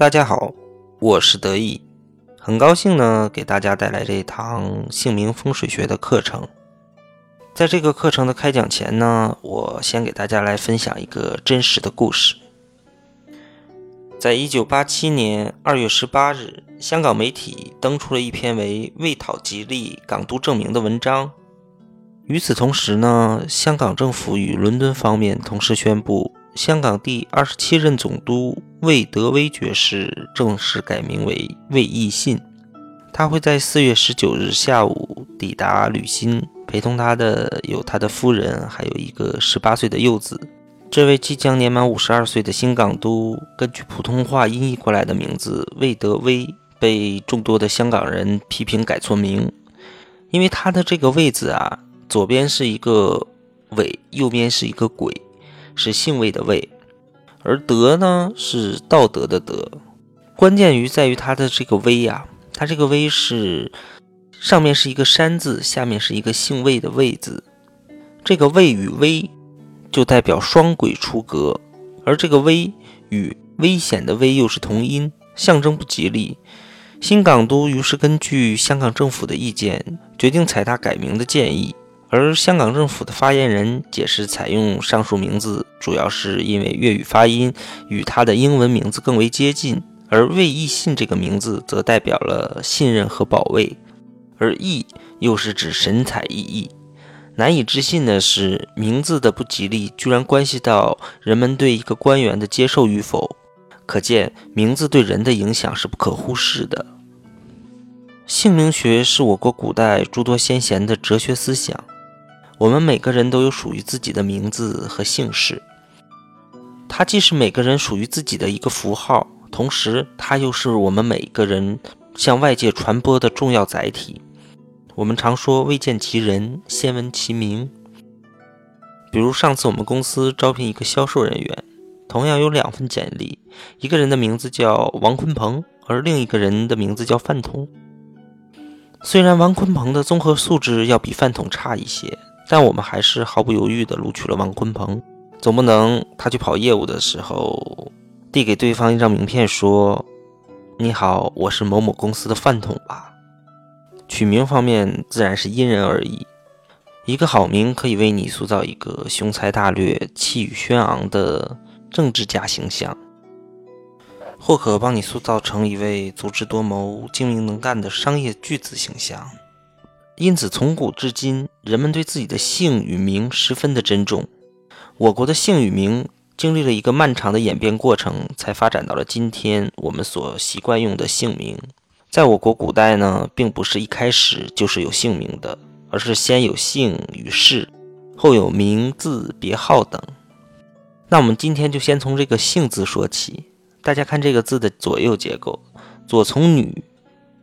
大家好，我是得意，很高兴呢给大家带来这一堂姓名风水学的课程。在这个课程的开讲前呢，我先给大家来分享一个真实的故事。在一九八七年二月十八日，香港媒体登出了一篇为“为讨吉利，港督证明”的文章。与此同时呢，香港政府与伦敦方面同时宣布。香港第二十七任总督魏德威爵士正式改名为魏义信，他会在四月十九日下午抵达履新，陪同他的有他的夫人，还有一个十八岁的幼子。这位即将年满五十二岁的新港督，根据普通话音译过来的名字魏德威，被众多的香港人批评改错名，因为他的这个“魏”字啊，左边是一个“伟”，右边是一个“鬼”。是姓魏的魏，而德呢是道德的德，关键于在于它的这个威呀，它这个威是上面是一个山字，下面是一个姓魏的魏字，这个魏与威就代表双轨出格，而这个危与危险的危又是同音，象征不吉利。新港督于是根据香港政府的意见，决定采纳改名的建议。而香港政府的发言人解释，采用上述名字主要是因为粤语发音与他的英文名字更为接近，而魏义信这个名字则代表了信任和保卫，而义又是指神采奕奕。难以置信的是，名字的不吉利居然关系到人们对一个官员的接受与否，可见名字对人的影响是不可忽视的。姓名学是我国古代诸多先贤的哲学思想。我们每个人都有属于自己的名字和姓氏，它既是每个人属于自己的一个符号，同时它又是我们每个人向外界传播的重要载体。我们常说“未见其人，先闻其名”。比如上次我们公司招聘一个销售人员，同样有两份简历，一个人的名字叫王坤鹏，而另一个人的名字叫范统。虽然王坤鹏的综合素质要比范统差一些。但我们还是毫不犹豫地录取了王坤鹏，总不能他去跑业务的时候，递给对方一张名片说：“你好，我是某某公司的饭桶吧？”取名方面自然是因人而异，一个好名可以为你塑造一个雄才大略、气宇轩昂的政治家形象，或可帮你塑造成一位足智多谋、精明能干的商业巨子形象。因此，从古至今，人们对自己的姓与名十分的珍重。我国的姓与名经历了一个漫长的演变过程，才发展到了今天我们所习惯用的姓名。在我国古代呢，并不是一开始就是有姓名的，而是先有姓与氏，后有名字、别号等。那我们今天就先从这个姓字说起。大家看这个字的左右结构，左从女，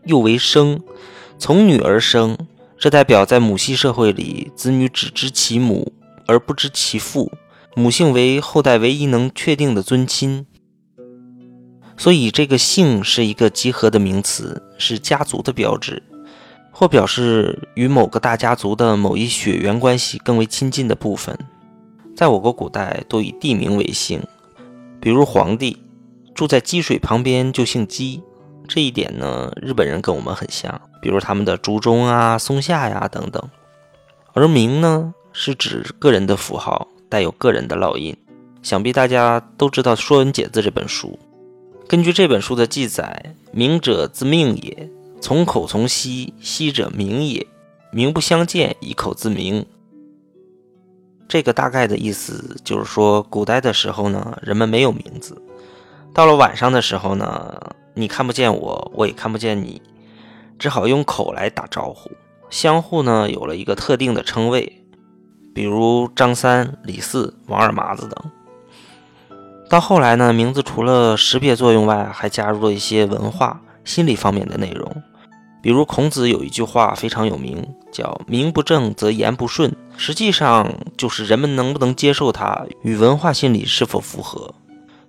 右为生，从女而生。这代表在母系社会里，子女只知其母而不知其父，母姓为后代唯一能确定的尊亲。所以，这个姓是一个集合的名词，是家族的标志，或表示与某个大家族的某一血缘关系更为亲近的部分。在我国古代，都以地名为姓，比如皇帝住在积水旁边就姓姬。这一点呢，日本人跟我们很像。比如他们的竹中啊、松下呀等等，而名呢是指个人的符号，带有个人的烙印。想必大家都知道《说文解字》这本书。根据这本书的记载，名者自命也，从口从西，西者名也。名不相见，以口自名。这个大概的意思就是说，古代的时候呢，人们没有名字。到了晚上的时候呢，你看不见我，我也看不见你。只好用口来打招呼，相互呢有了一个特定的称谓，比如张三、李四、王二麻子等。到后来呢，名字除了识别作用外，还加入了一些文化、心理方面的内容。比如孔子有一句话非常有名，叫“名不正则言不顺”，实际上就是人们能不能接受它，与文化心理是否符合。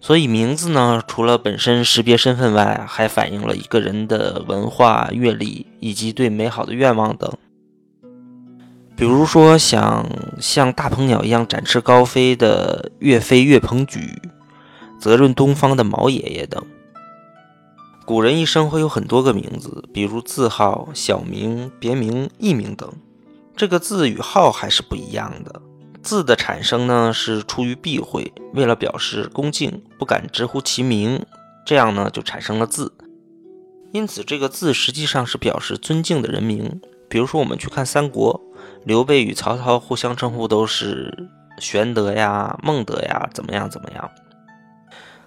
所以名字呢，除了本身识别身份外，还反映了一个人的文化阅历以及对美好的愿望等。比如说，想像大鹏鸟一样展翅高飞的岳飞岳鹏举，则润东方的毛爷爷等。古人一生会有很多个名字，比如字号、小名、别名、艺名等。这个字与号还是不一样的。字的产生呢，是出于避讳，为了表示恭敬，不敢直呼其名，这样呢就产生了字。因此，这个字实际上是表示尊敬的人名。比如说，我们去看三国，刘备与曹操互相称呼都是玄德呀、孟德呀，怎么样怎么样。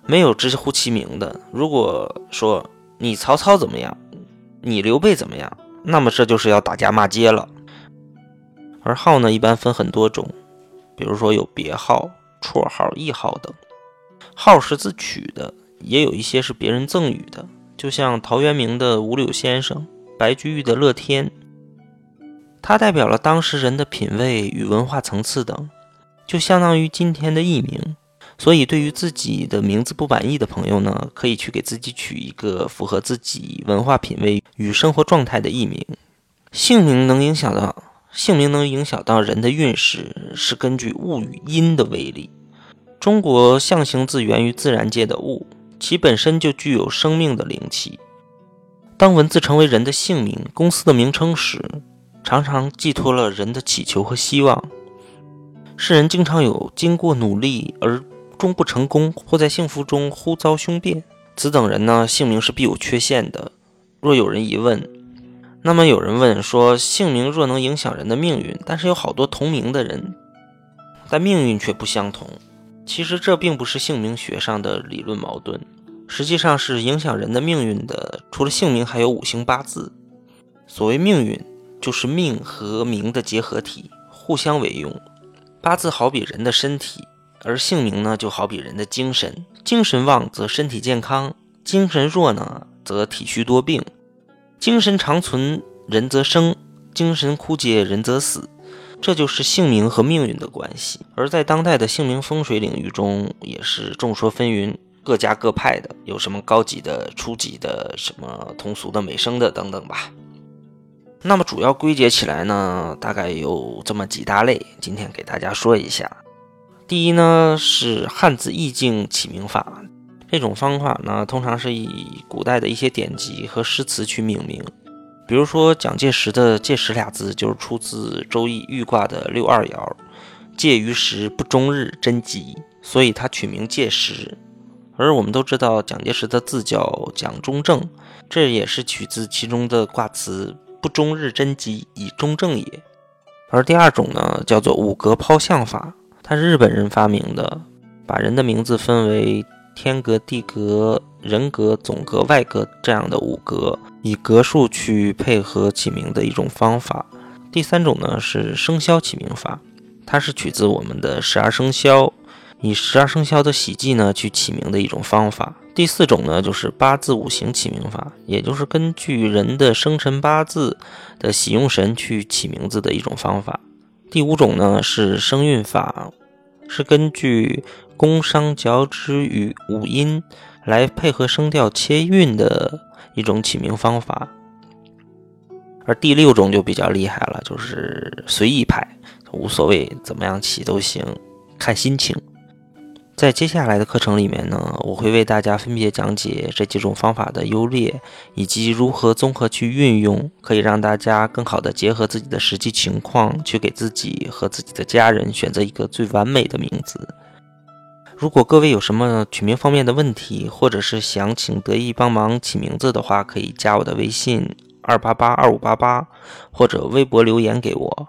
没有直呼其名的。如果说你曹操怎么样，你刘备怎么样，那么这就是要打架骂街了。而号呢，一般分很多种，比如说有别号、绰号、谥号等。号是自取的，也有一些是别人赠予的，就像陶渊明的五柳先生、白居易的乐天，它代表了当时人的品味与文化层次等，就相当于今天的艺名。所以，对于自己的名字不满意的朋友呢，可以去给自己取一个符合自己文化品味与生活状态的艺名。姓名能影响到姓名能影响到人的运势，是根据物与因的威力。中国象形字源于自然界的物，其本身就具有生命的灵气。当文字成为人的姓名、公司的名称时，常常寄托了人的祈求和希望。世人经常有经过努力而终不成功，或在幸福中忽遭凶变，此等人呢，姓名是必有缺陷的。若有人疑问，那么有人问说，姓名若能影响人的命运，但是有好多同名的人，但命运却不相同。其实这并不是姓名学上的理论矛盾，实际上是影响人的命运的，除了姓名，还有五行八字。所谓命运，就是命和名的结合体，互相为用。八字好比人的身体。而姓名呢，就好比人的精神，精神旺则身体健康，精神弱呢则体虚多病。精神长存，人则生；精神枯竭，人则死。这就是姓名和命运的关系。而在当代的姓名风水领域中，也是众说纷纭，各家各派的，有什么高级的、初级的，什么通俗的、美声的等等吧。那么主要归结起来呢，大概有这么几大类，今天给大家说一下。第一呢是汉字意境起名法，这种方法呢通常是以古代的一些典籍和诗词去命名。比如说蒋介石的“介石”俩字就是出自《周易》豫卦的六二爻，“介于时，不终日，贞吉”，所以他取名介石。而我们都知道蒋介石的字叫蒋中正，这也是取自其中的卦词“不终日，贞吉，以中正也”。而第二种呢叫做五格抛象法。它是日本人发明的，把人的名字分为天格、地格、人格、总格、外格这样的五格，以格数去配合起名的一种方法。第三种呢是生肖起名法，它是取自我们的十二生肖，以十二生肖的喜忌呢去起名的一种方法。第四种呢就是八字五行起名法，也就是根据人的生辰八字的喜用神去起名字的一种方法。第五种呢是生运法。是根据宫商角徵羽五音来配合声调切韵的一种起名方法，而第六种就比较厉害了，就是随意派，无所谓怎么样起都行，看心情。在接下来的课程里面呢，我会为大家分别讲解这几种方法的优劣，以及如何综合去运用，可以让大家更好的结合自己的实际情况，去给自己和自己的家人选择一个最完美的名字。如果各位有什么取名方面的问题，或者是想请得意帮忙起名字的话，可以加我的微信二八八二五八八，或者微博留言给我。